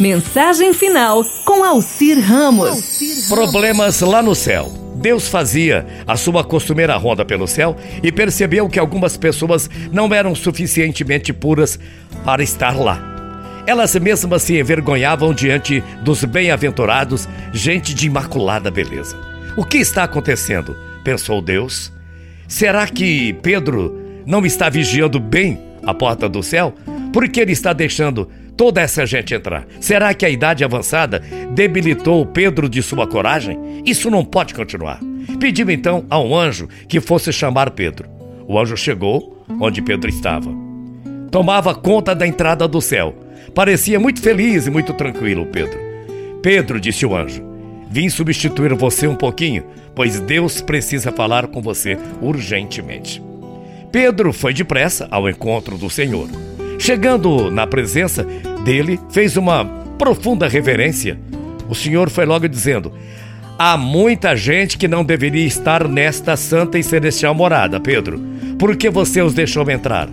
Mensagem final com Alcir Ramos. Problemas lá no céu. Deus fazia a sua costumeira ronda pelo céu e percebeu que algumas pessoas não eram suficientemente puras para estar lá. Elas mesmas se envergonhavam diante dos bem-aventurados, gente de imaculada beleza. O que está acontecendo? pensou Deus. Será que Pedro não está vigiando bem a porta do céu? Por que ele está deixando toda essa gente entrar? Será que a idade avançada debilitou Pedro de sua coragem? Isso não pode continuar. Pediu então a um anjo que fosse chamar Pedro. O anjo chegou onde Pedro estava. Tomava conta da entrada do céu. Parecia muito feliz e muito tranquilo, Pedro. Pedro, disse o anjo, vim substituir você um pouquinho, pois Deus precisa falar com você urgentemente. Pedro foi depressa ao encontro do Senhor. Chegando na presença dele, fez uma profunda reverência. O Senhor foi logo dizendo: Há muita gente que não deveria estar nesta santa e celestial morada, Pedro. Por que você os deixou entrar?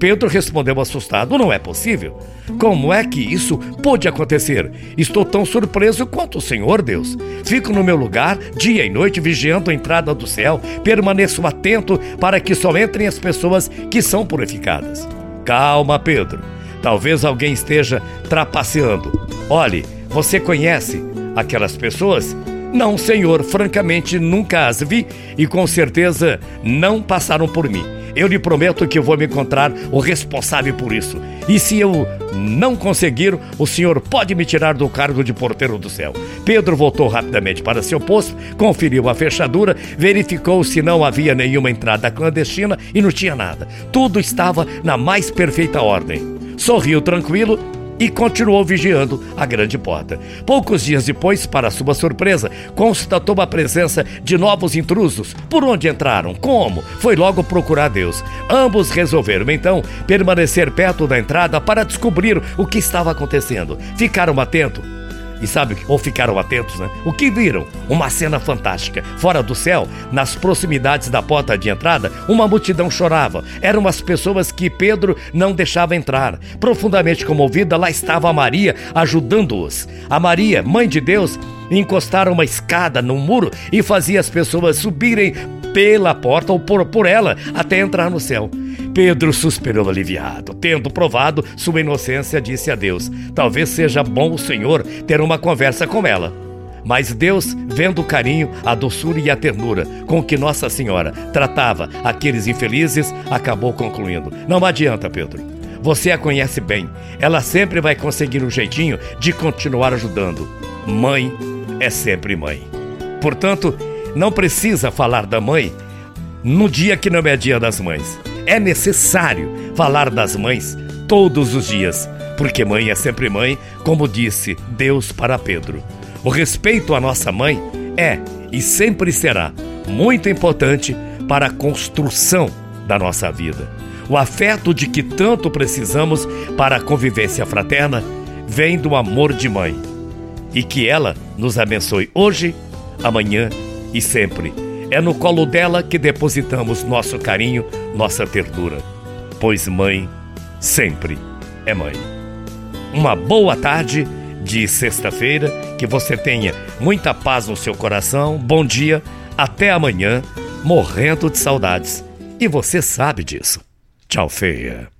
Pedro respondeu assustado: Não é possível. Como é que isso pôde acontecer? Estou tão surpreso quanto o Senhor Deus. Fico no meu lugar, dia e noite, vigiando a entrada do céu. Permaneço atento para que só entrem as pessoas que são purificadas. Calma, Pedro. Talvez alguém esteja trapaceando. Olhe, você conhece aquelas pessoas? Não, senhor, francamente nunca as vi e com certeza não passaram por mim. Eu lhe prometo que eu vou me encontrar o responsável por isso. E se eu não conseguir, o senhor pode me tirar do cargo de porteiro do céu. Pedro voltou rapidamente para seu posto, conferiu a fechadura, verificou se não havia nenhuma entrada clandestina e não tinha nada. Tudo estava na mais perfeita ordem. Sorriu tranquilo e continuou vigiando a grande porta. Poucos dias depois, para sua surpresa, constatou a presença de novos intrusos. Por onde entraram? Como? Foi logo procurar Deus. Ambos resolveram então permanecer perto da entrada para descobrir o que estava acontecendo. Ficaram atentos e sabe, ou ficaram atentos, né? O que viram? Uma cena fantástica. Fora do céu, nas proximidades da porta de entrada, uma multidão chorava. Eram as pessoas que Pedro não deixava entrar. Profundamente comovida, lá estava Maria ajudando-os. A Maria, mãe de Deus, encostaram uma escada no muro e fazia as pessoas subirem pela porta ou por, por ela até entrar no céu. Pedro suspirou aliviado. Tendo provado sua inocência, disse a Deus: Talvez seja bom o Senhor ter uma conversa com ela. Mas Deus, vendo o carinho, a doçura e a ternura com que Nossa Senhora tratava aqueles infelizes, acabou concluindo: Não adianta, Pedro. Você a conhece bem. Ela sempre vai conseguir um jeitinho de continuar ajudando. Mãe é sempre mãe. Portanto, não precisa falar da mãe no dia que não é dia das mães. É necessário falar das mães todos os dias, porque mãe é sempre mãe, como disse Deus para Pedro. O respeito à nossa mãe é e sempre será muito importante para a construção da nossa vida. O afeto de que tanto precisamos para a convivência fraterna vem do amor de mãe. E que ela nos abençoe hoje, amanhã e sempre. É no colo dela que depositamos nosso carinho, nossa ternura. Pois mãe sempre é mãe. Uma boa tarde de sexta-feira, que você tenha muita paz no seu coração. Bom dia, até amanhã, morrendo de saudades. E você sabe disso. Tchau, feia.